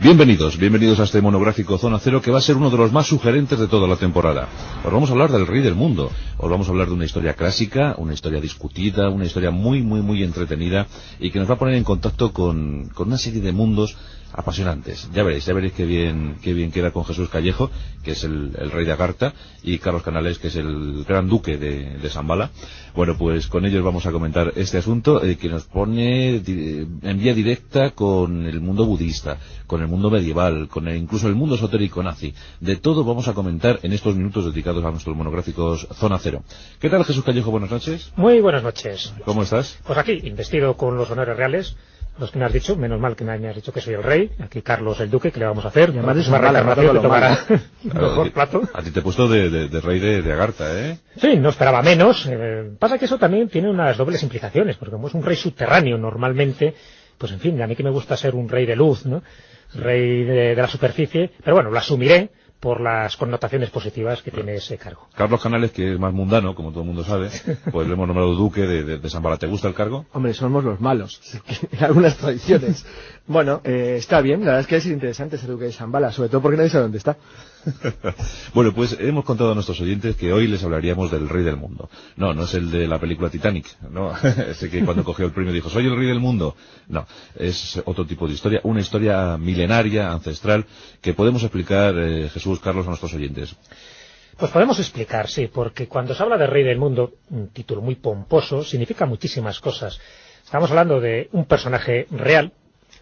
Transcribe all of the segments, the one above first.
Bienvenidos, bienvenidos a este monográfico Zona Cero que va a ser uno de los más sugerentes de toda la temporada. Os vamos a hablar del rey del mundo, os vamos a hablar de una historia clásica, una historia discutida, una historia muy, muy, muy entretenida y que nos va a poner en contacto con, con una serie de mundos apasionantes. Ya veréis, ya veréis qué bien, qué bien queda con Jesús Callejo, que es el, rey de Agartha, y Carlos Canales, que es el gran duque de, de Zambala. Bueno, pues con ellos vamos a comentar este asunto eh, que nos pone en vía directa con el mundo budista, con el mundo medieval, con incluso el mundo esotérico nazi. De todo vamos a comentar en estos minutos dedicados a nuestros monográficos Zona Cero. ¿Qué tal Jesús Callejo? Buenas noches. Muy buenas noches. ¿Cómo estás? Pues aquí, investido con los honores reales los que me has dicho, menos mal que me has dicho que soy el rey, aquí Carlos el duque, que le vamos a hacer? además es que tomará mejor plato. A ti te he puesto de, rey de, Agartha, ¿eh? Sí, no esperaba menos. Eh, pasa que eso también tiene unas dobles implicaciones, porque como es un rey subterráneo normalmente, pues en fin, a mí que me gusta ser un rey de luz, ¿no? Rey de la superficie, pero bueno, lo asumiré, por las connotaciones positivas que tiene ese cargo. Carlos Canales, que es más mundano, como todo el mundo sabe, pues le hemos nombrado duque de, de, de ¿Te gusta el cargo? Hombre, somos los malos, en algunas tradiciones. bueno, eh, está bien, la verdad es que es interesante ser duque de Zambala, sobre todo porque nadie sabe dónde está. bueno, pues hemos contado a nuestros oyentes que hoy les hablaríamos del rey del mundo. No, no es el de la película Titanic, no, ese que cuando cogió el premio dijo, soy el rey del mundo. No, es otro tipo de historia, una historia milenaria, ancestral, que podemos explicar, eh, Jesús, Carlos, a nuestros oyentes. Pues podemos explicar, sí, porque cuando se habla de rey del mundo, un título muy pomposo, significa muchísimas cosas. Estamos hablando de un personaje real,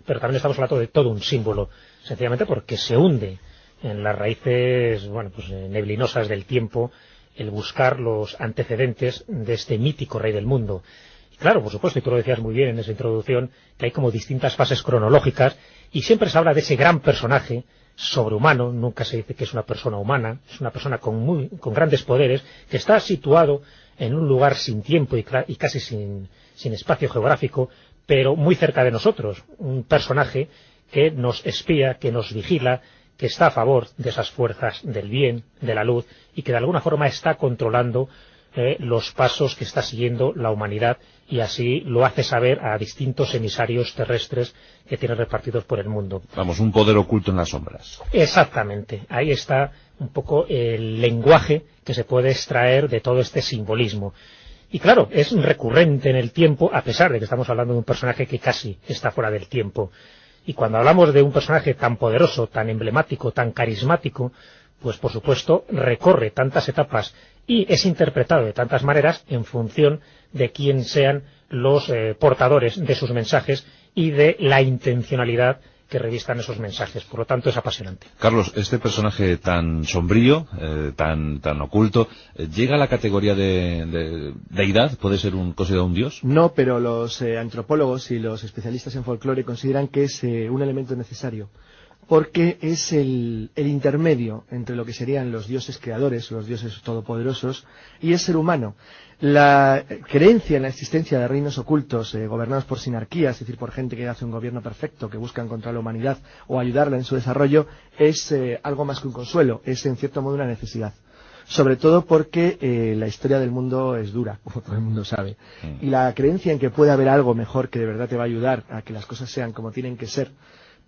pero también estamos hablando de todo un símbolo, sencillamente porque se hunde en las raíces pues, eh, neblinosas del tiempo el buscar los antecedentes de este mítico rey del mundo. Y claro, por supuesto, y tú lo decías muy bien en esa introducción, que hay como distintas fases cronológicas y siempre se habla de ese gran personaje sobrehumano, nunca se dice que es una persona humana, es una persona con, muy, con grandes poderes, que está situado en un lugar sin tiempo y, casi sin espacio geográfico, pero muy cerca de nosotros, un personaje que nos espía, que nos vigila, que está a favor de esas fuerzas del bien, de la luz, y que de alguna forma está controlando eh, los pasos que está siguiendo la humanidad y así lo hace saber a distintos emisarios terrestres que tiene repartidos por el mundo. Vamos, un poder oculto en las sombras. Exactamente. Ahí está un poco el lenguaje que se puede extraer de todo este simbolismo. Y claro, es recurrente en el tiempo, a pesar de que estamos hablando de un personaje que casi está fuera del tiempo. Y cuando hablamos de un personaje tan poderoso, tan emblemático, tan carismático, pues por supuesto recorre tantas etapas y es interpretado de tantas maneras en función de quién sean los eh, portadores de sus mensajes y de la intencionalidad que revistan esos mensajes. Por lo tanto, es apasionante. Carlos, este personaje tan sombrío, eh, tan, tan oculto, eh, ¿llega a la categoría de, deidad? ¿Puede ser un, considerado un dios? No, pero los eh, antropólogos y los especialistas en folclore consideran que es un elemento necesario porque es el, el, intermedio entre lo que serían los dioses creadores, los dioses todopoderosos, y el ser humano. La creencia en la existencia de reinos ocultos eh, gobernados por sinarquías, es decir, por gente que hace un gobierno perfecto, que busca encontrar la humanidad o ayudarla en su desarrollo, es eh, algo más que un consuelo, es en cierto modo una necesidad sobre todo porque eh, la historia del mundo es dura, como todo el mundo sabe. Mm. Y la creencia en que puede haber algo mejor que de verdad te va a ayudar a que las cosas sean como tienen que ser,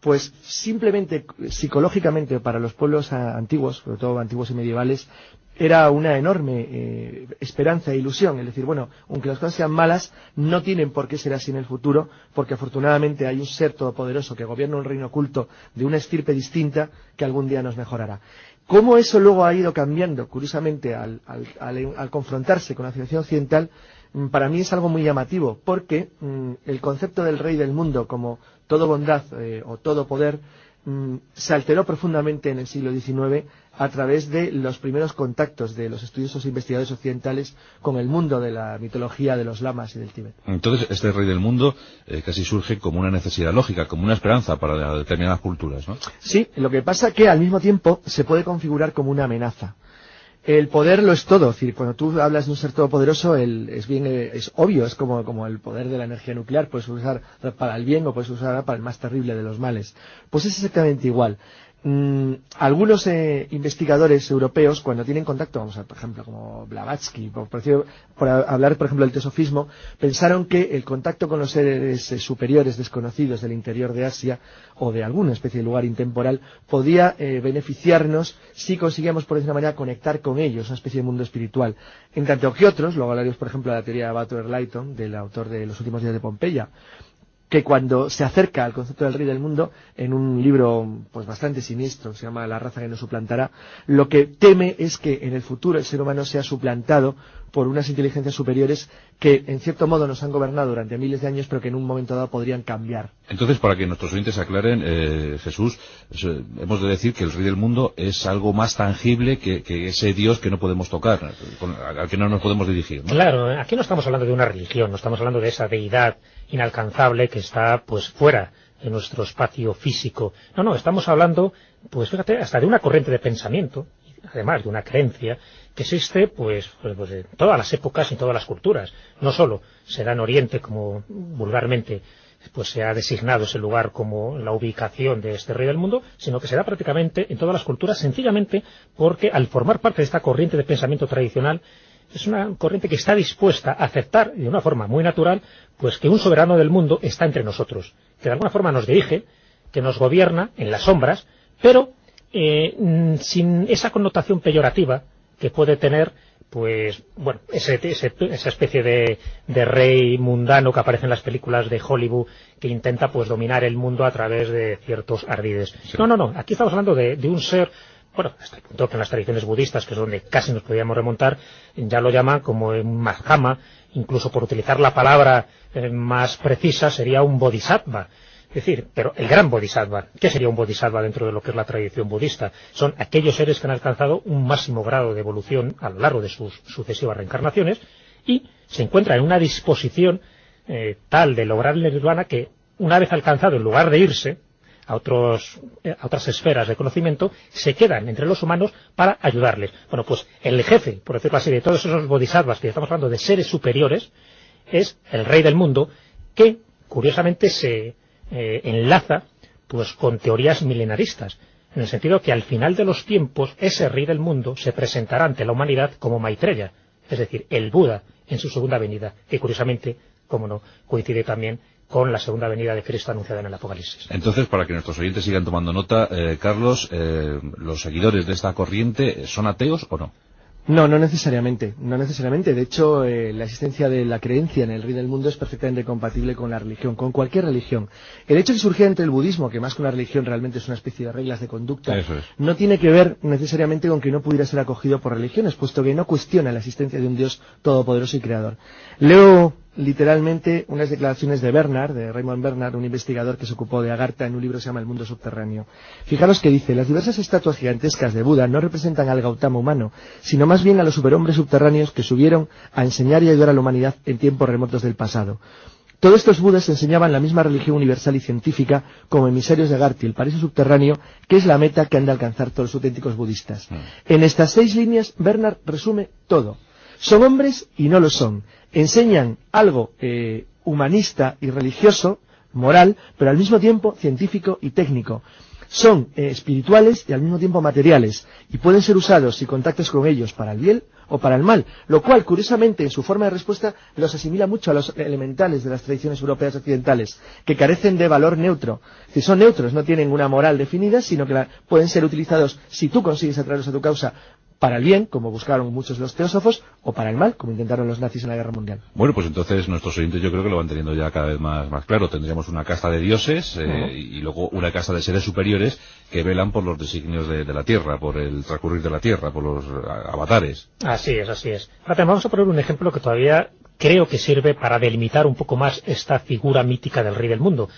pues simplemente psicológicamente para los pueblos antiguos, sobre todo antiguos y medievales, era una enorme eh, esperanza e ilusión, es decir, bueno, aunque las cosas sean malas, no tienen por qué ser así en el futuro, porque afortunadamente hay un ser todopoderoso que gobierna un reino oculto de una estirpe distinta que algún día nos mejorará. ¿Cómo eso luego ha ido cambiando, curiosamente, al, confrontarse con la civilización occidental? Mm, para mí es algo muy llamativo, porque mm, el concepto del rey del mundo como todo bondad eh, o todo poder mm, se alteró profundamente en el siglo XIX a través de los primeros contactos de los estudiosos e investigadores occidentales con el mundo de la mitología de los lamas y del Tíbet. Entonces, este rey del mundo eh, casi surge como una necesidad lógica, como una esperanza para determinadas culturas, ¿no? Sí, lo que pasa que al mismo tiempo se puede configurar como una amenaza el poder lo es todo. Es decir, cuando tú hablas de un ser todopoderoso, es bien, es obvio, es como, como el poder de la energía nuclear, puedes usar para el bien o puedes usar para el más terrible de los males. Pues es exactamente igual. Mm, algunos eh, investigadores europeos, cuando tienen contacto, vamos a por ejemplo, como Blavatsky, por, hablar, por ejemplo, del teosofismo, pensaron que el contacto con los seres eh, superiores desconocidos del interior de Asia o de alguna especie de lugar intemporal podía eh, beneficiarnos si conseguíamos, por decir una manera, conectar con ellos, una especie de mundo espiritual. En tanto que otros, luego hablaremos, por ejemplo, de la teoría de Butler Lighton, del autor de Los últimos días de Pompeya, que cuando se acerca al concepto del rey del mundo, en un libro pues bastante siniestro, se llama La raza que nos suplantará, lo que teme es que en el futuro el ser humano sea suplantado por unas inteligencias superiores que en cierto modo nos han gobernado durante miles de años, pero que en un momento dado podrían cambiar. Entonces, para que nuestros oyentes aclaren, eh, Jesús, eh, hemos de decir que el rey del mundo es algo más tangible que, ese Dios que no podemos tocar, al que no nos podemos dirigir. Claro, aquí no estamos hablando de una religión, no estamos hablando de esa deidad inalcanzable que está pues fuera de nuestro espacio físico. No, no, estamos hablando, pues fíjate, hasta de una corriente de pensamiento, además de una creencia, que existe pues, pues, pues en todas las épocas y en todas las culturas. No solo se da en Oriente, como vulgarmente pues se ha designado ese lugar como la ubicación de este rey del mundo, sino que se da prácticamente en todas las culturas, sencillamente porque al formar parte de esta corriente de pensamiento tradicional, es una corriente que está dispuesta a aceptar de una forma muy natural pues que un soberano del mundo está entre nosotros, que de alguna forma nos dirige, que nos gobierna en las sombras, pero eh, mm, sin esa connotación peyorativa que puede tener pues bueno esa especie de, rey mundano que aparece en las películas de Hollywood que intenta pues dominar el mundo a través de ciertos ardides. No, no, no, aquí estamos hablando de, de un ser bueno, hasta el punto que en las tradiciones budistas, que es donde casi nos podíamos remontar, ya lo llaman como un Mahama, incluso por utilizar la palabra eh, más precisa, sería un bodhisattva. Es decir, pero el gran bodhisattva, ¿qué sería un bodhisattva dentro de lo que es la tradición budista? Son aquellos seres que han alcanzado un máximo grado de evolución a lo largo de sus sucesivas reencarnaciones y se encuentran en una disposición eh, tal de lograr el nirvana que una vez alcanzado, en lugar de irse, a, otros, eh, a otras esferas de conocimiento, se quedan entre los humanos para ayudarles. Bueno, pues el jefe, por decirlo así, de todos esos bodhisattvas que estamos hablando de seres superiores, es el rey del mundo, que curiosamente se eh, enlaza pues con teorías milenaristas, en el sentido que al final de los tiempos ese rey del mundo se presentará ante la humanidad como Maitreya, es decir, el Buda en su segunda venida, que curiosamente, como no, coincide también con la segunda venida de Cristo anunciada en el Apocalipsis. Entonces, para que nuestros oyentes sigan tomando nota, eh, Carlos, eh, ¿los seguidores de esta corriente son ateos o no? No, no necesariamente, no necesariamente. De hecho, eh, la existencia de la creencia en el rey del mundo es perfectamente compatible con la religión, con cualquier religión. El hecho de que surgiera entre el budismo, que más que una religión realmente es una especie de reglas de conducta, no tiene que ver necesariamente con que no pudiera ser acogido por religiones, puesto que no cuestiona la existencia de un Dios todopoderoso y creador. Leo literalmente unas declaraciones de Bernard, de Raymond Bernard, un investigador que se ocupó de Agartha en un libro que se llama El mundo subterráneo. Fijaros que dice, las diversas estatuas gigantescas de Buda no representan al Gautama humano, sino más bien a los superhombres subterráneos que subieron a enseñar y ayudar a la humanidad en tiempos remotos del pasado. Todos estos budas enseñaban la misma religión universal y científica como emisarios de Agartha, el paraíso subterráneo, que es la meta que han de alcanzar todos los auténticos budistas. Mm. En estas seis líneas, Bernard resume todo. Son hombres y no lo son enseñan algo eh, humanista y religioso, moral, pero al mismo tiempo científico y técnico. Son eh, espirituales y al mismo tiempo materiales, y pueden ser usados si contactas con ellos para el bien o para el mal, lo cual, curiosamente, en su forma de respuesta, los asimila mucho a los elementales de las tradiciones europeas occidentales, que carecen de valor neutro. Si son neutros, no tienen una moral definida, sino que pueden ser utilizados, si tú consigues atraerlos a tu causa, para el bien, como buscaron muchos de los teósofos, o para el mal, como intentaron los nazis en la Guerra Mundial. Bueno, pues entonces nuestros oyentes yo creo que lo van teniendo ya cada vez más, más claro. Tendríamos una casta de dioses eh, y luego una casta de seres superiores que velan por los designios de, la Tierra, por el transcurrir de la Tierra, por los avatares. Así es, así es. Ahora vamos a poner un ejemplo que todavía creo que sirve para delimitar un poco más esta figura mítica del rey del mundo.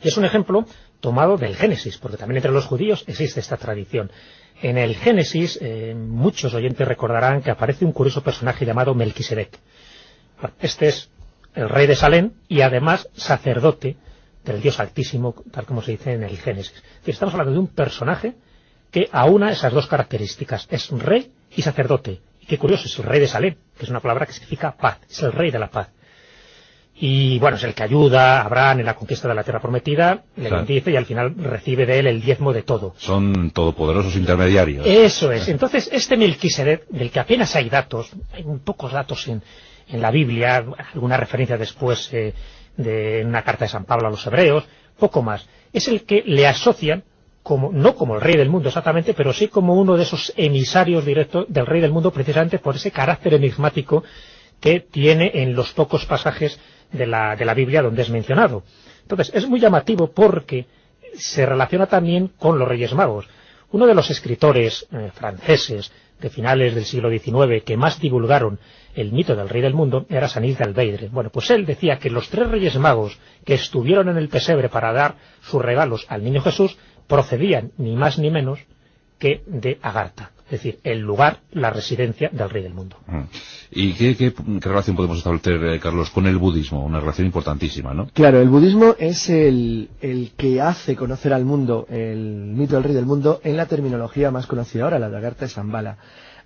Es un ejemplo tomado del Génesis, porque también entre los judíos existe esta tradición. En el Génesis, eh, muchos oyentes recordarán que aparece un curioso personaje llamado Melquisedec. este es el rey de Salem y además sacerdote del Dios Altísimo, tal como se dice en el Génesis. Estamos hablando de un personaje que aúna esas dos características. Es rey y sacerdote. Y qué curioso, es el rey de Salem, que es una palabra que significa paz. Es el rey de la paz. Y bueno, es el que ayuda a Abraham en la conquista de la tierra prometida, le Claro. bendice y al final recibe de él el diezmo de todo. Son todopoderosos intermediarios. Eso es. Entonces, este Melquisedec, del que apenas hay datos, hay muy pocos datos en, en la Biblia, alguna referencia después eh, de una carta de San Pablo a los hebreos, poco más. Es el que le asocian como, no como el rey del mundo exactamente, pero sí como uno de esos emisarios directos del rey del mundo precisamente por ese carácter enigmático que tiene en los pocos pasajes de la, de la Biblia donde es mencionado. Entonces, es muy llamativo porque se relaciona también con los Reyes Magos. Uno de los escritores eh, franceses de finales del siglo XIX que más divulgaron el mito del rey del mundo era Sanís de Albeidre. Bueno, pues él decía que los tres Reyes Magos que estuvieron en el pesebre para dar sus regalos al niño Jesús procedían ni más ni menos que de Agartha, es decir, el lugar, la residencia del rey del mundo. Mm. ¿Y qué, qué- qué relación podemos establecer, eh, Carlos, con el budismo? Una relación importantísima, ¿no? Claro, el budismo es el, el que hace conocer al mundo el mito del rey del mundo en la terminología más conocida ahora, la de Agartha de Shambhala.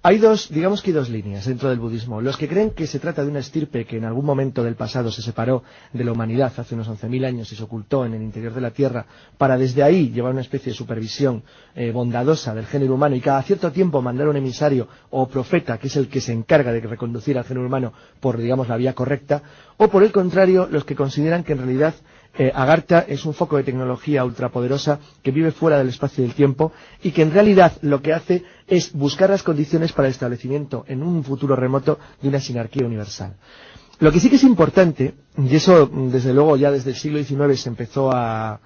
Hay dos, digamos que hay dos líneas dentro del budismo. Los que creen que se trata de una estirpe que en algún momento del pasado se separó de la humanidad hace unos 11.000 años y se ocultó en el interior de la Tierra para desde ahí llevar una especie de supervisión eh, bondadosa del género humano y cada cierto tiempo mandar un emisario o profeta que es el que se encarga de reconducir al género humano por, digamos, la vía correcta, o por el contrario, los que consideran que en realidad eh, Agartha es un foco de tecnología ultrapoderosa que vive fuera del espacio y del tiempo y que en realidad lo que hace es buscar las condiciones para el establecimiento en un futuro remoto de una sinarquía universal. Lo que sí que es importante, y eso desde luego ya desde el siglo XIX se empezó a,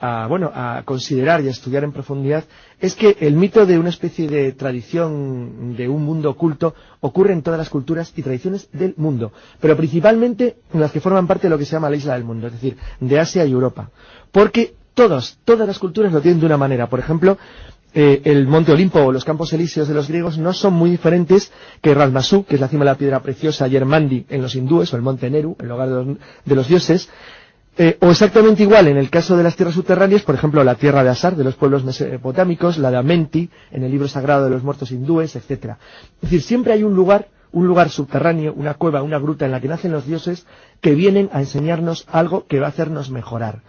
a, bueno, a considerar y a estudiar en profundidad, es que el mito de una especie de tradición de un mundo oculto ocurre en todas las culturas y tradiciones del mundo, pero principalmente en las que forman parte de lo que se llama la isla del mundo, es decir, de Asia y Europa. Porque todos, todas las culturas lo tienen de una manera. Por ejemplo, eh, el Monte Olimpo o los Campos Elíseos de los griegos no son muy diferentes que Ralmasú, que es la cima de la piedra preciosa, y Hermandi en los hindúes, o el Monte Neru, el hogar de los, de los dioses, eh, o exactamente igual en el caso de las tierras subterráneas, por ejemplo, la tierra de Asar, de los pueblos mesopotámicos, la de Amenti, en el libro sagrado de los muertos hindúes, etcétera. Es decir, siempre hay un lugar, un lugar subterráneo, una cueva, una gruta en la que nacen los dioses que vienen a enseñarnos algo que va a hacernos mejorar.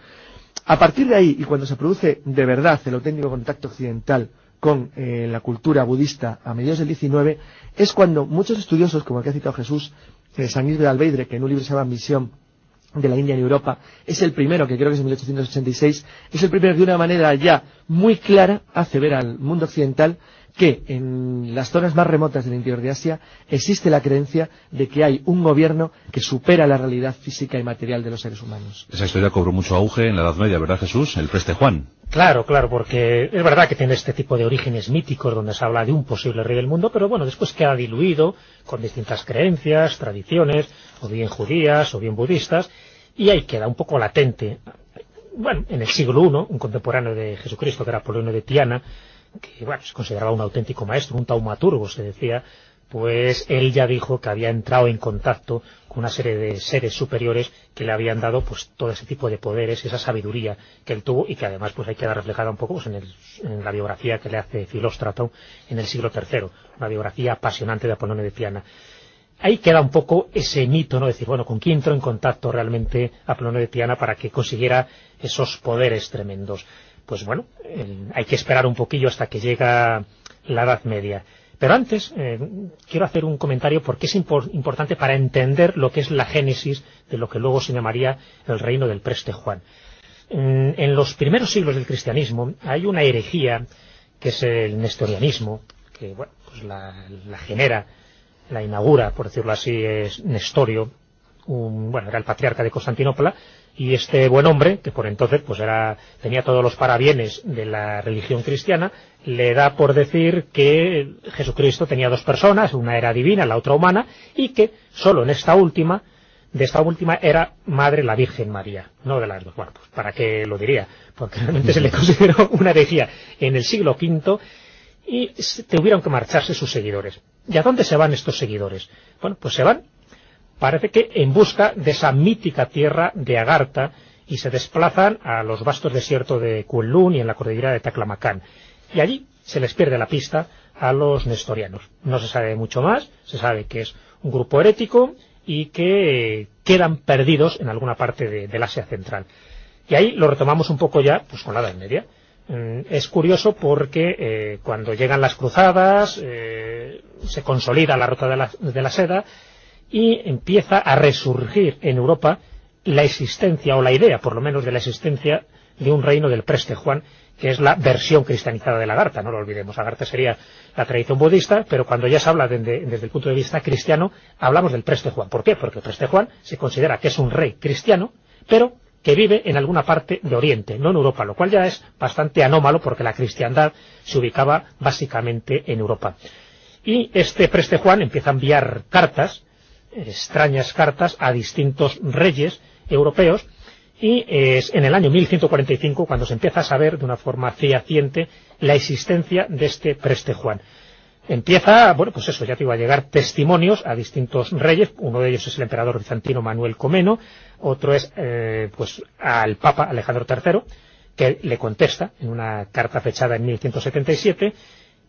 A partir de ahí, y cuando se produce de verdad el auténtico contacto occidental con eh, la cultura budista a mediados del XIX, es cuando muchos estudiosos, como el que ha citado Jesús, eh, San Luis de Albeidre, que en un libro se llama Misión de la India en Europa, es el primero, que creo que es en 1886, es el primero que de una manera ya muy clara hace ver al mundo occidental que en las zonas más remotas del interior de Asia existe la creencia de que hay un gobierno que supera la realidad física y material de los seres humanos. Esa historia cobró mucho auge en la Edad Media, ¿verdad, Jesús? El preste Juan. Claro, claro, porque es verdad que tiene este tipo de orígenes míticos donde se habla de un posible rey del mundo, pero bueno, después queda diluido con distintas creencias, tradiciones, o bien judías, o bien budistas, y ahí queda un poco latente. Bueno, en el siglo I, un contemporáneo de Jesucristo, que era Apolonio de Tiana, que bueno, se consideraba un auténtico maestro, un taumaturgo, se decía, pues él ya dijo que había entrado en contacto con una serie de seres superiores que le habían dado pues todo ese tipo de poderes, esa sabiduría que él tuvo y que además pues ahí queda reflejada un poco pues, en, la biografía que le hace Filóstrato en el siglo III, una biografía apasionante de Apolonio de Tiana. Ahí queda un poco ese mito, ¿no? Decir, bueno, ¿con quién entró en contacto realmente Apolonio de Tiana para que consiguiera esos poderes tremendos? Pues bueno, hay que esperar un poquillo hasta que llega la Edad Media. Pero antes, eh, quiero hacer un comentario porque es impor- importante para entender lo que es la génesis de lo que luego se llamaría el reino del preste Juan. En, en los primeros siglos del cristianismo hay una herejía que es el nestorianismo, que bueno, pues la, la genera, la inaugura, por decirlo así, es Nestorio, un, bueno, era el patriarca de Constantinopla, y este buen hombre, que por entonces pues era, tenía todos los parabienes de la religión cristiana, le da por decir que Jesucristo tenía dos personas, una era divina, la otra humana, y que solo en esta última, de esta última era madre la Virgen María, no de las dos. Bueno, pues para qué lo diría, porque realmente se le consideró una herejía en el siglo V y tuvieron que marcharse sus seguidores. ¿Y a dónde se van estos seguidores? Bueno, pues se van, parece que en busca de esa mítica tierra de Agartha y se desplazan a los vastos desiertos de Kunlun y en la cordillera de Taclamacán. Y allí se les pierde la pista a los nestorianos. No se sabe mucho más, se sabe que es un grupo herético y que quedan perdidos en alguna parte de, del Asia Central. Y ahí lo retomamos un poco ya pues con la Edad Media. Mm, es curioso porque eh, cuando llegan las cruzadas eh, se consolida la ruta de la, de la seda y empieza a resurgir en Europa la existencia, o la idea por lo menos de la existencia de un reino del Preste Juan, que es la versión cristianizada de la Garta, no lo olvidemos. Agartha sería la tradición budista, pero cuando ya se habla desde el punto de vista cristiano, hablamos del Preste Juan. ¿Por qué? Porque el Preste Juan se considera que es un rey cristiano, pero que vive en alguna parte de Oriente, no en Europa, lo cual ya es bastante anómalo porque la cristiandad se ubicaba básicamente en Europa. Y este Preste Juan empieza a enviar cartas, extrañas cartas, a distintos reyes europeos, y es en el año 1145 cuando se empieza a saber de una forma fehaciente la existencia de este Preste Juan. Empieza, bueno, pues eso, ya te iba a llegar testimonios a distintos reyes, uno de ellos es el emperador bizantino Manuel Comeno, otro es, eh, pues, al Papa Alejandro III, que le contesta en una carta fechada en 1177,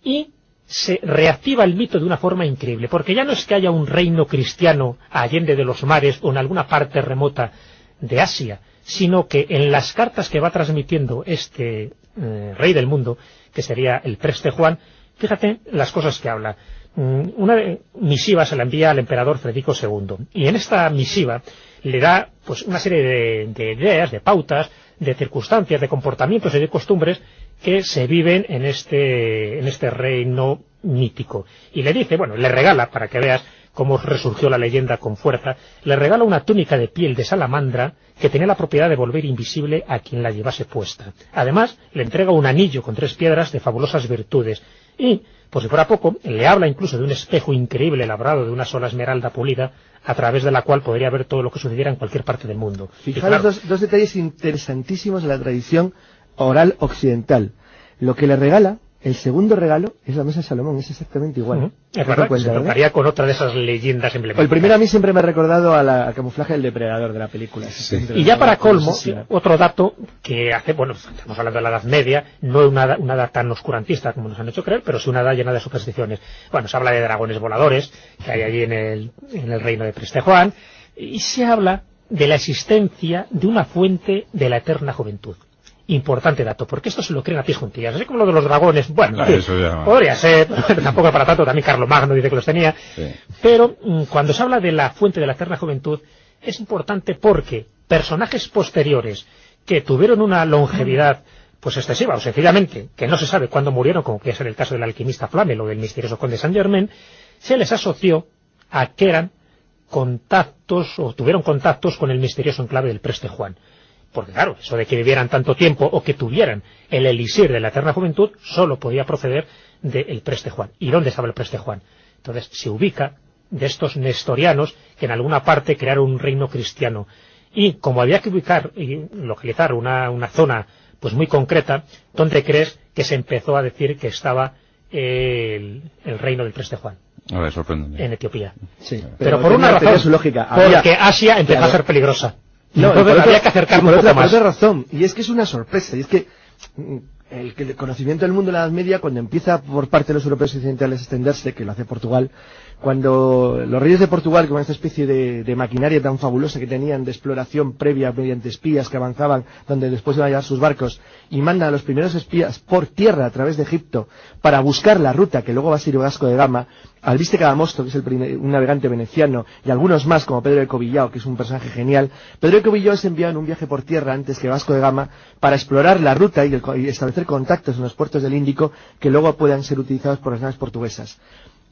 y se reactiva el mito de una forma increíble, porque ya no es que haya un reino cristiano allende de los mares o en alguna parte remota de Asia, sino que en las cartas que va transmitiendo este eh, rey del mundo, que sería el Preste Juan, fíjate las cosas que habla. Mm, una misiva se la envía al emperador Federico II, y en esta misiva le da pues una serie de, de ideas, de pautas, de circunstancias, de comportamientos y de costumbres que se viven en este, en este reino mítico. Y le dice, bueno, le regala, para que veas cómo resurgió la leyenda con fuerza, le regala una túnica de piel de salamandra que tenía la propiedad de volver invisible a quien la llevase puesta. Además, le entrega un anillo con tres piedras de fabulosas virtudes y, por si fuera poco, le habla incluso de un espejo increíble labrado de una sola esmeralda pulida a través de la cual podría ver todo lo que sucediera en cualquier parte del mundo. Fijaros claro, dos, dos detalles interesantísimos de la tradición oral occidental. Lo que le regala el segundo regalo es la mesa de Salomón, es exactamente igual. Uh -huh. Es verdad, cuenta, se tocaría con otra de esas leyendas emblemáticas. El primero a mí siempre me ha recordado a la, al camuflaje del depredador de la película. Sí. Y ya para colmo, otro dato que hace, bueno, estamos hablando de la Edad Media, no una, una edad tan oscurantista como nos han hecho creer, pero sí una edad llena de supersticiones. Bueno, se habla de dragones voladores que hay allí en el, en el reino de Preste Juan, y se habla de la existencia de una fuente de la eterna juventud importante dato, porque esto se lo creen a pies juntillas, así como lo de los dragones, bueno, eso ya. podría ser, tampoco para tanto, también Carlos Magno dice que los tenía, Sí. pero mm, cuando se habla de la fuente de la eterna juventud, es importante porque personajes posteriores que tuvieron una longevidad pues excesiva, o sencillamente, que no se sabe cuándo murieron, como puede ser el caso del alquimista Flamel o del misterioso conde Saint Germain, se les asoció a que eran contactos, o tuvieron contactos con el misterioso enclave del Preste Juan. Porque claro, eso de que vivieran tanto tiempo o que tuvieran el elixir de la eterna juventud solo podía proceder del Preste Juan. ¿Y dónde estaba el Preste Juan? Entonces se ubica de estos nestorianos que en alguna parte crearon un reino cristiano. Y como había que ubicar y localizar una, una zona pues muy concreta, ¿dónde crees que se empezó a decir que estaba el, el reino del Preste Juan? A ver, sorprendente. En Etiopía. Sí, Pero, por una razón. lógica. Porque Asia empezó Claro. a ser peligrosa. No, por otra- había que acercar y un por poco otra, por más. otra razón, y es que es una sorpresa, y es que mm, el, el conocimiento del mundo de la Edad Media, cuando empieza por parte de los europeos occidentales a extenderse, que lo hace Portugal, cuando los reyes de Portugal, con esta especie de, maquinaria tan fabulosa que tenían de exploración previa mediante espías que avanzaban, donde después iban a llevar sus barcos, y mandan a los primeros espías por tierra a través de Egipto para buscar la ruta que luego va a ser Vasco de Gama, Albiste Cadamosto, que es un navegante veneciano, y algunos más, como Pedro de Covillao, que es un personaje genial. Pedro de Covillao es enviado en un viaje por tierra antes que Vasco de Gama para explorar la ruta y establecer contactos en los puertos del Índico que luego puedan ser utilizados por las naves portuguesas.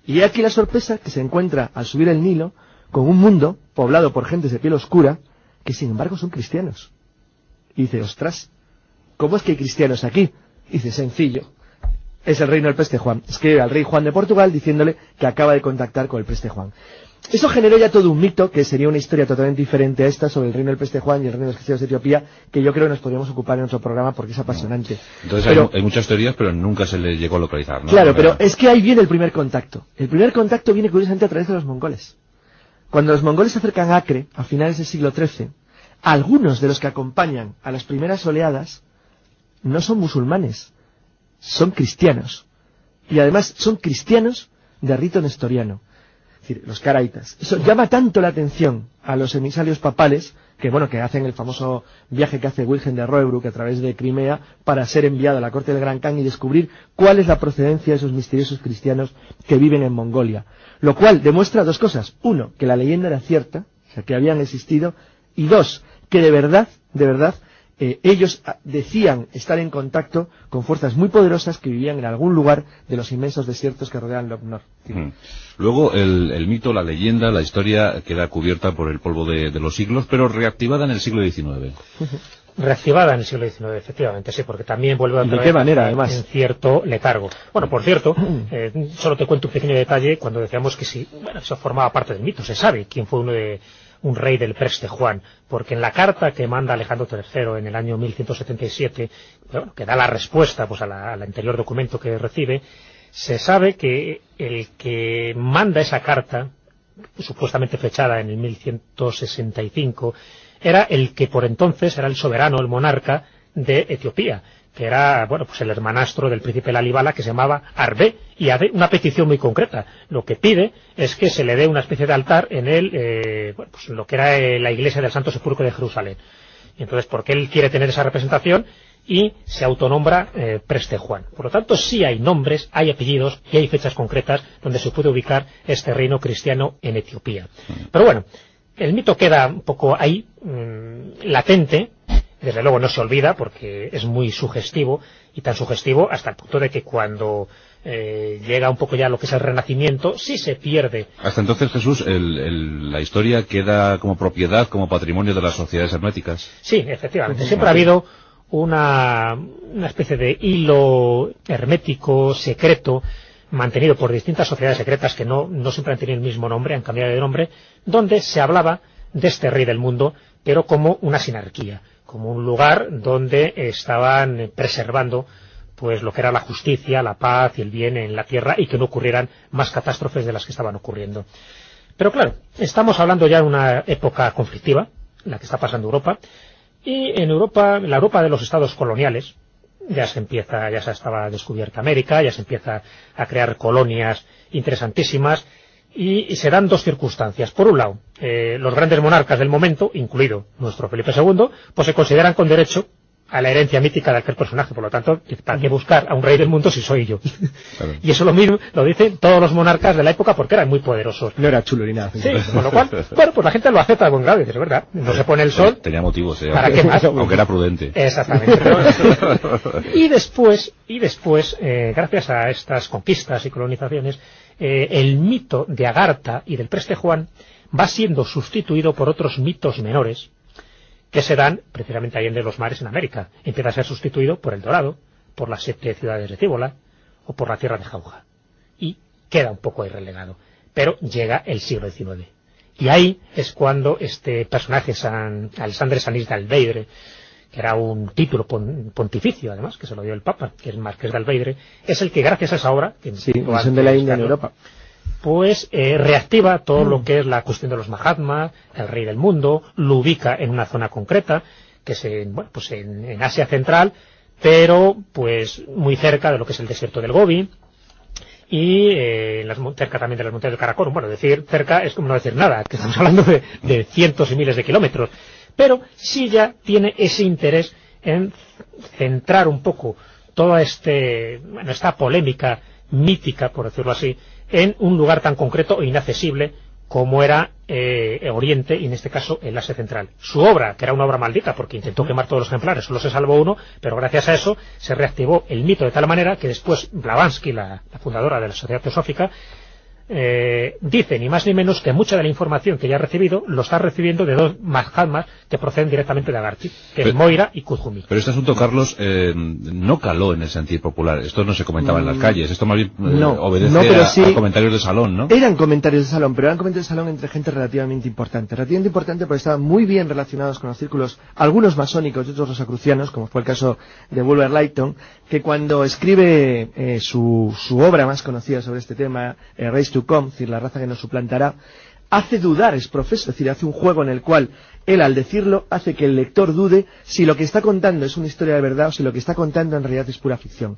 Y aquí la sorpresa que se encuentra al subir el Nilo con un mundo poblado por gentes de piel oscura que sin embargo son cristianos. Y dice, ostras, ¿cómo es que hay cristianos aquí? Y dice, sencillo. Es el reino del Preste Juan. Escribe al rey Juan de Portugal diciéndole que acaba de contactar con el Preste Juan. Eso generó ya todo un mito, que sería una historia totalmente diferente a esta, sobre el reino del Preste Juan y el reino de los cristianos de Etiopía, que yo creo que nos podríamos ocupar en otro programa porque es apasionante. Entonces Pero- hay, hay muchas teorías, pero nunca se le llegó a localizar, ¿no? Claro, pero es que ahí viene el primer contacto. El primer contacto viene curiosamente a través de los mongoles. Cuando los mongoles se acercan a Acre, a finales del siglo XIII, algunos de los que acompañan a las primeras oleadas no son musulmanes, son cristianos. Y además son cristianos de rito nestoriano. Es decir, los caraitas. Eso llama tanto la atención a los emisarios papales que bueno, que hacen el famoso viaje que hace Wilhelm de Roebruck a través de Crimea para ser enviado a la corte del Gran Khan y descubrir cuál es la procedencia de esos misteriosos cristianos que viven en Mongolia. Lo cual demuestra dos cosas. Uno, que la leyenda era cierta, o sea, que habían existido. Y dos, que de verdad, de verdad, eh, ellos ah, decían estar en contacto con fuerzas muy poderosas que vivían en algún lugar de los inmensos desiertos que rodean Lognor. Luego el, mito, la leyenda, la historia queda cubierta por el polvo de, los siglos, pero reactivada en el siglo XIX. reactivada en el siglo XIX, efectivamente, sí, porque también vuelve a ¿De qué manera, además? en cierto letargo. Bueno, por cierto, eh, solo te cuento un pequeño detalle cuando decíamos que sí, bueno, eso formaba parte del mito, se sabe quién fue uno de un rey del Preste Juan, porque en la carta que manda Alejandro III en el año 1177, que da la respuesta pues, al anterior documento que recibe, se sabe que el que manda esa carta, supuestamente fechada en el 1165, era el que por entonces era el soberano, el monarca de Etiopía, que era, bueno, pues el hermanastro del príncipe Lalibala, que se llamaba Arbe, y hace una petición muy concreta. Lo que pide es que se le dé una especie de altar en él, eh, bueno, pues lo que era eh, la iglesia del Santo Sepulcro de Jerusalén. Y entonces, porque él quiere tener esa representación y se autonombra eh, Preste Juan. Por lo tanto, sí hay nombres, hay apellidos y hay fechas concretas donde se puede ubicar este reino cristiano en Etiopía. Pero bueno, el mito queda un poco ahí, mm, latente, desde luego no se olvida porque es muy sugestivo y tan sugestivo hasta el punto de que cuando eh, llega un poco ya lo que es el renacimiento, sí se pierde. Hasta entonces, Jesús, la historia queda como propiedad, como patrimonio de las sociedades herméticas. Sí, efectivamente. Siempre ha habido una, una especie de hilo hermético, secreto, mantenido por distintas sociedades secretas que no, no siempre han tenido el mismo nombre, han cambiado de nombre, donde se hablaba de este rey del mundo, pero como una sinarquía como un lugar donde estaban preservando pues lo que era la justicia, la paz y el bien en la tierra y que no ocurrieran más catástrofes de las que estaban ocurriendo. Pero claro, estamos hablando ya de una época conflictiva, la que está pasando Europa, y en Europa, la Europa de los estados coloniales, ya se empieza, ya se estaba descubierta América, ya se empieza a crear colonias interesantísimas, y se dan dos circunstancias. Por un lado, eh, los grandes monarcas del momento, incluido nuestro Felipe II, pues se consideran con derecho a la herencia mítica de aquel personaje. Por lo tanto, ¿para qué buscar a un rey del mundo si soy yo? y eso lo mismo lo dicen todos los monarcas de la época porque eran muy poderosos. No era chulo ni nada. Sí, con lo cual, bueno, pues la gente lo acepta buen grado. es verdad, no se pone el sol. Tenía motivos, eh, ¿Para qué más? Aunque era prudente. Exactamente. y después, y después, eh, gracias a estas conquistas y colonizaciones, eh, el mito de Agartha y del Preste Juan va siendo sustituido por otros mitos menores que se dan precisamente ahí en los mares en América. Empieza a ser sustituido por el Dorado, por las siete ciudades de Cíbola o por la tierra de Jauja. Y queda un poco ahí relegado. Pero llega el siglo XIX. Y ahí es cuando este personaje, San, Alexandre Sanís de Albeidre, que era un título pontificio, además, que se lo dio el Papa, que es Marqués de Albeidre, es el que gracias a esa obra, que sí, de la India en Europa, pues eh, reactiva todo lo mm. que es la cuestión de los Mahatmas, el rey del mundo, lo ubica en una zona concreta, que es en, bueno, pues en, Asia Central, pero pues muy cerca de lo que es el desierto del Gobi, y eh, las, cerca también de las montañas del Karakorum. Bueno, decir cerca es como no decir nada, que estamos hablando de, de cientos y miles de kilómetros pero sí ya tiene ese interés en centrar un poco toda este, esta polémica mítica, por decirlo así, en un lugar tan concreto e inaccesible como era eh, Oriente y en este caso el Asia Central. Su obra, que era una obra maldita porque intentó quemar todos los ejemplares, solo se salvó uno, pero gracias a eso se reactivó el mito de tal manera que después Blavatsky, la fundadora de la Sociedad Teosófica, eh, dice ni más ni menos que mucha de la información que ya ha recibido lo está recibiendo de dos Mahatmas que proceden directamente de Agartha, que es Moira y Kuzumi. Pero este asunto, Carlos, eh, no caló en el sentido popular. Esto no se comentaba en las mm, calles. Esto más bien eh, obedece a, comentarios de salón, ¿no? Eran comentarios de salón, pero eran comentarios de salón entre gente relativamente importante. Relativamente importante porque estaban muy bien relacionados con los círculos, algunos masónicos y otros rosacrucianos, como fue el caso de Wolver Lighton, que cuando escribe eh, su, su, obra más conocida sobre este tema, eh, Race to Es la raza que nos suplantará, hace dudar, es profeso, es decir, hace un juego en el cual él al decirlo hace que el lector dude si lo que está contando es una historia de verdad o si lo que está contando en realidad es pura ficción.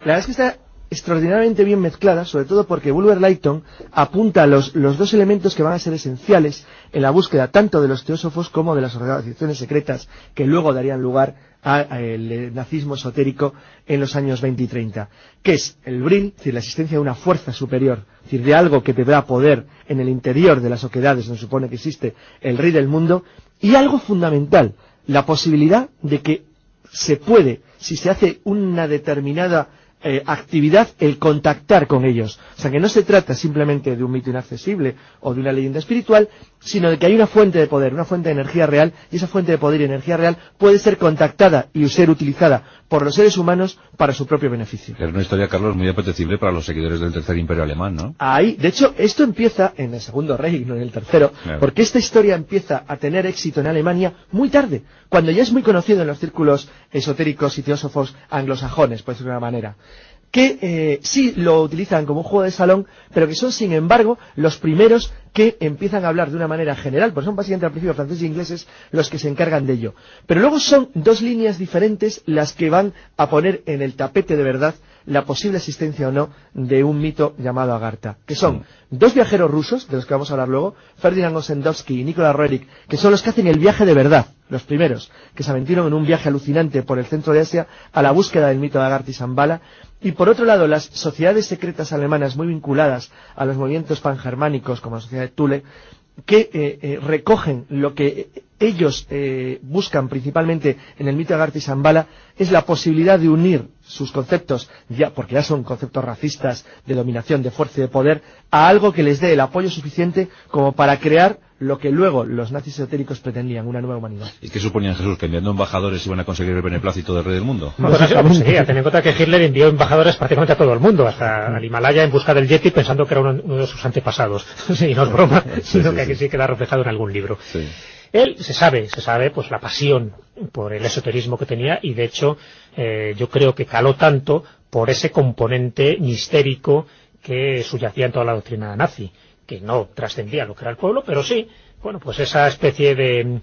La verdad es que está extraordinariamente bien mezclada, sobre todo porque Bulwer Lytton apunta los, los dos elementos que van a ser esenciales en la búsqueda tanto de los teósofos como de las organizaciones secretas que luego darían lugar al nazismo esotérico en los años 20 y 30, que es el bril, es decir, la existencia de una fuerza superior, es decir, de algo que te da poder en el interior de las oquedades donde supone que existe el rey del mundo, y algo fundamental, la posibilidad de que se puede, si se hace una determinada eh, actividad el contactar con ellos. O sea, que no se trata simplemente de un mito inaccesible o de una leyenda espiritual, sino de que hay una fuente de poder, una fuente de energía real, y esa fuente de poder y energía real puede ser contactada y ser utilizada por los seres humanos para su propio beneficio. Es una historia, Carlos, muy apetecible para los seguidores del Tercer Imperio Alemán, ¿no? Ahí, de hecho, esto empieza en el segundo rey, no en el tercero, porque esta historia empieza a tener éxito en Alemania muy tarde, cuando ya es muy conocido en los círculos esotéricos y teósofos anglosajones, por decirlo de una manera que eh, sí lo utilizan como un juego de salón, pero que son, sin embargo, los primeros que empiezan a hablar de una manera general, porque son básicamente al principio franceses e ingleses los que se encargan de ello. Pero luego son dos líneas diferentes las que van a poner en el tapete de verdad la posible existencia o no de un mito llamado Agartha, que son dos viajeros rusos, de los que vamos a hablar luego, Ferdinand Osendowski y Nikolai Roerich, que son los que hacen el viaje de verdad, los primeros, que se aventuraron en un viaje alucinante por el centro de Asia a la búsqueda del mito de Agartha y Zambala, y por otro lado, las sociedades secretas alemanas muy vinculadas a los movimientos pangermánicos, como la sociedad de Thule, que eh, eh, recogen lo que ellos eh, buscan principalmente en el mito de Zambala, es la posibilidad de unir sus conceptos, ya, porque ya son conceptos racistas de dominación, de fuerza y de poder, a algo que les dé el apoyo suficiente como para crear lo que luego los nazis esotéricos pretendían, una nueva humanidad. ¿Y qué suponían Jesús? ¿Que enviando embajadores iban a conseguir el beneplácito del rey del mundo? No, pues eso conseguía. Ten en cuenta que Hitler envió embajadores prácticamente a todo el mundo, hasta al Himalaya en busca del Yeti pensando que era uno, de sus antepasados. sí, no es broma, sino que aquí sí queda reflejado en algún libro. Él se sabe, se sabe pues la pasión por el esoterismo que tenía y de hecho eh, yo creo que caló tanto por ese componente mistérico que subyacía en toda la doctrina nazi que no trascendía lo que era el pueblo, pero sí, bueno, pues esa especie de,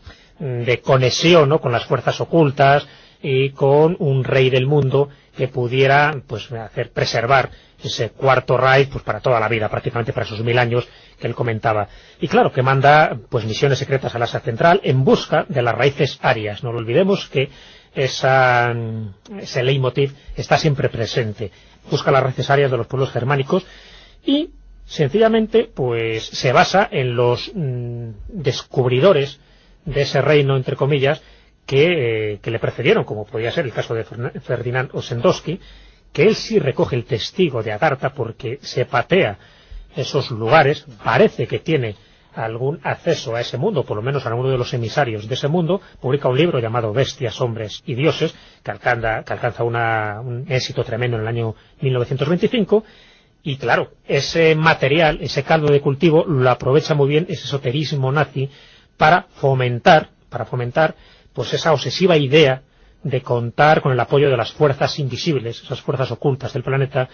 conexión ¿no? con las fuerzas ocultas y con un rey del mundo que pudiera pues hacer preservar ese cuarto Reich pues para toda la vida, prácticamente para esos mil años que él comentaba. Y claro, que manda pues misiones secretas a la Asia Central en busca de las raíces arias. No lo olvidemos que esa, ese leitmotiv está siempre presente. Busca las raíces arias de los pueblos germánicos y sencillamente pues se basa en los mm, descubridores de ese reino, entre comillas, que, eh, le precedieron, como podía ser el caso de Ferdinand Osendowski, que él sí recoge el testigo de Agartha porque se patea esos lugares, parece que tiene algún acceso a ese mundo, por lo menos a alguno de los emisarios de ese mundo, publica un libro llamado Bestias, Hombres y Dioses, que alcanza, que alcanza un éxito tremendo en el año 1925, y claro, ese material, ese caldo de cultivo, lo aprovecha muy bien ese esoterismo nazi para fomentar, para fomentar, pues esa obsesiva idea de contar con el apoyo de las fuerzas invisibles, esas fuerzas ocultas del planeta,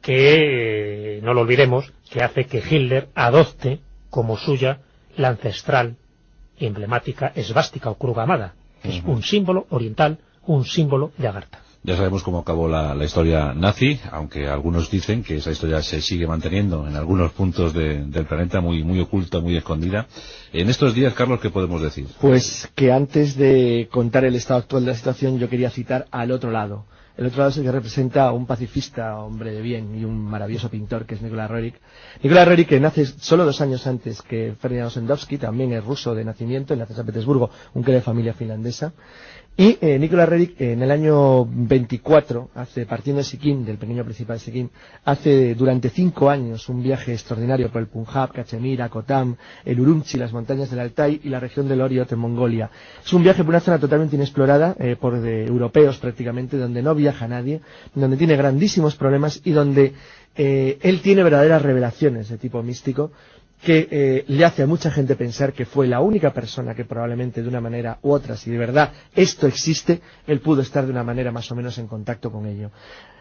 que, eh, no lo olvidemos, que hace que Hitler adopte como suya la ancestral y emblemática esvástica o krugamada, que es un símbolo oriental, un símbolo de Agartha. Ya sabemos cómo acabó la, historia nazi, aunque algunos dicen que esa historia se sigue manteniendo en algunos puntos del planeta, muy, muy oculta, muy escondida. En estos días, Carlos, ¿qué podemos decir? Pues que antes de contar el estado actual de la situación, yo quería citar al otro lado. El otro lado es el que representa a un pacifista, hombre de bien y un maravilloso pintor que es Nikolai Roerich. Nikolai Roerich que nace solo dos años antes que Ferdinand Osendowski, también es ruso de nacimiento, nace en San Petersburgo, un que de familia finlandesa. Y eh, Nicolás en el año 24, hace, partiendo de Sikkim, del pequeño principal de Sikkim, hace durante cinco años un viaje extraordinario por el Punjab, Cachemira, Kotam, el Urumqi, las montañas del Altai y la región del Oriot en Mongolia. Es un viaje por una zona totalmente inexplorada, eh, por europeos prácticamente, donde no viaja nadie, donde tiene grandísimos problemas y donde eh, él tiene verdaderas revelaciones de tipo místico que eh, le hace a mucha gente pensar que fue la única persona que probablemente de una manera u otra, si de verdad esto existe, él pudo estar de una manera más o menos en contacto con ello.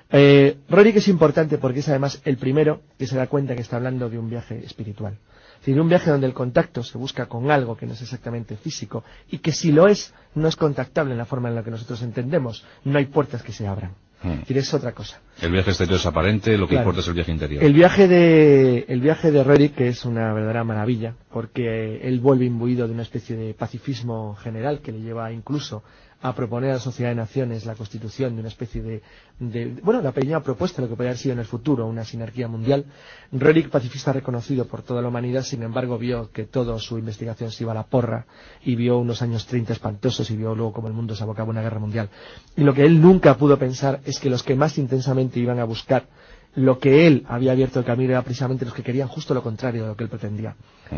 Eh, es importante porque es además el primero que se da cuenta que está hablando de un viaje espiritual. Es decir, un viaje donde el contacto se busca con algo que no es exactamente físico y que si lo es, no es contactable en la forma en la que nosotros entendemos. No hay puertas que se abran. Hmm. Es otra cosa. El viaje exterior es aparente, lo que importa es el viaje interior. El viaje de, el viaje de Roerich, que es una verdadera maravilla, porque él vuelve imbuido de una especie de pacifismo general que le lleva incluso a proponer a la Sociedad de Naciones la constitución de una especie de, de bueno, la pequeña propuesta de lo que podría haber sido en el futuro una sinarquía mundial. Roerich, pacifista reconocido por toda la humanidad, sin embargo, vio que toda su investigación se iba a la porra y vio unos años 30 espantosos y vio luego cómo el mundo se abocaba a una guerra mundial. Y lo que él nunca pudo pensar es que los que más intensamente iban a buscar lo que él había abierto el camino era precisamente los que querían justo lo contrario de lo que él pretendía.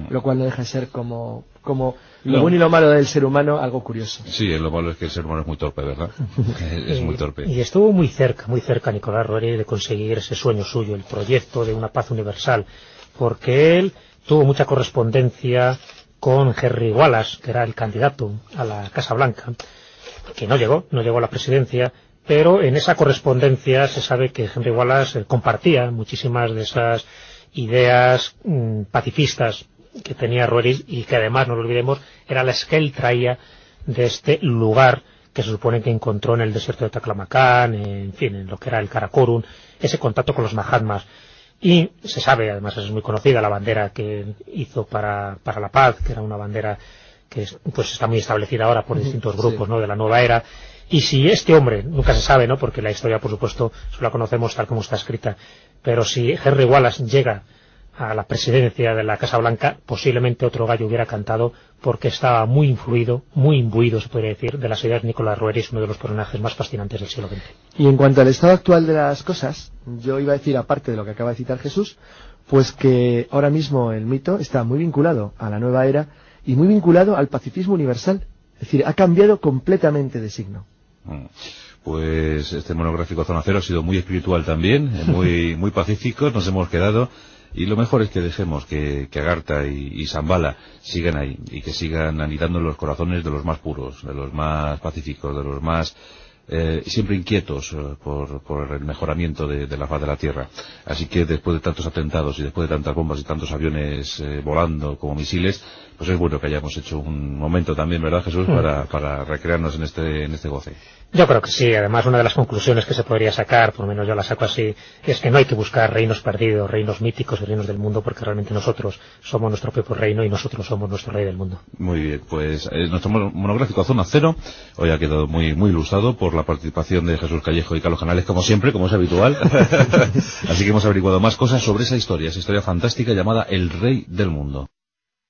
Lo cual no deja de ser como, como lo bueno y lo malo del ser humano algo curioso. Sí, lo malo es que el ser humano es muy torpe, ¿verdad? es muy torpe. Y estuvo muy cerca, muy cerca Nicolás Roerich de conseguir ese sueño suyo, el proyecto de una paz universal, porque él tuvo mucha correspondencia con Henry Wallace, que era el candidato a la Casa Blanca, que no llegó, no llegó a la presidencia, pero en esa correspondencia se sabe que Henry Wallace eh, compartía muchísimas de esas ideas mm, pacifistas que tenía Roerich y que además, no lo olvidemos, era las que él traía de este lugar que se supone que encontró en el desierto de Taklamakan, en fin, en lo que era el Karakorum, ese contacto con los Mahatmas. Y se sabe, además es muy conocida la bandera que hizo para, para la paz, que era una bandera que pues está muy establecida ahora por distintos grupos ¿no? de la nueva era y si este hombre, nunca se sabe, ¿no? Porque la historia, por supuesto, solo la conocemos tal como está escrita, pero si Henry Wallace llega a la presidencia de la Casa Blanca, posiblemente otro gallo hubiera cantado porque estaba muy influido, muy imbuido, se podría decir, de las ideas de Nicolás Roerich, uno de los personajes más fascinantes del siglo XX. Y en cuanto al estado actual de las cosas, yo iba a decir, aparte de lo que acaba de citar Jesús, pues que ahora mismo el mito está muy vinculado a la nueva era y muy vinculado al pacifismo universal. Es decir, ha cambiado completamente de signo. Mm. Pues este monográfico Zona Cero ha sido muy espiritual también, eh, muy, muy pacífico, nos hemos quedado y lo mejor es que dejemos que, que Agartha y, Zambala sigan ahí y que sigan anidando en los corazones de los más puros, de los más pacíficos, de los más eh, siempre inquietos eh, por, por, el mejoramiento de, la faz de la Tierra. Así que después de tantos atentados y después de tantas bombas y tantos aviones eh, volando como misiles, pues es bueno que hayamos hecho un momento también, ¿verdad Jesús?, mm. para, para recrearnos en este, en este goce. Yo creo que sí. Además, una de las conclusiones que se podría sacar, por lo menos yo la saco así, es que no hay que buscar reinos perdidos, reinos míticos y reinos del mundo, porque realmente nosotros somos nuestro propio reino y nosotros somos nuestro rey del mundo. Muy bien, pues eh, nuestro monográfico Zona Cero hoy ha quedado muy, muy ilustrado por la participación de Jesús Callejo y Carlos Canales, como siempre, como es habitual. Así que hemos averiguado más cosas sobre esa historia, esa historia fantástica llamada El Rey del Mundo.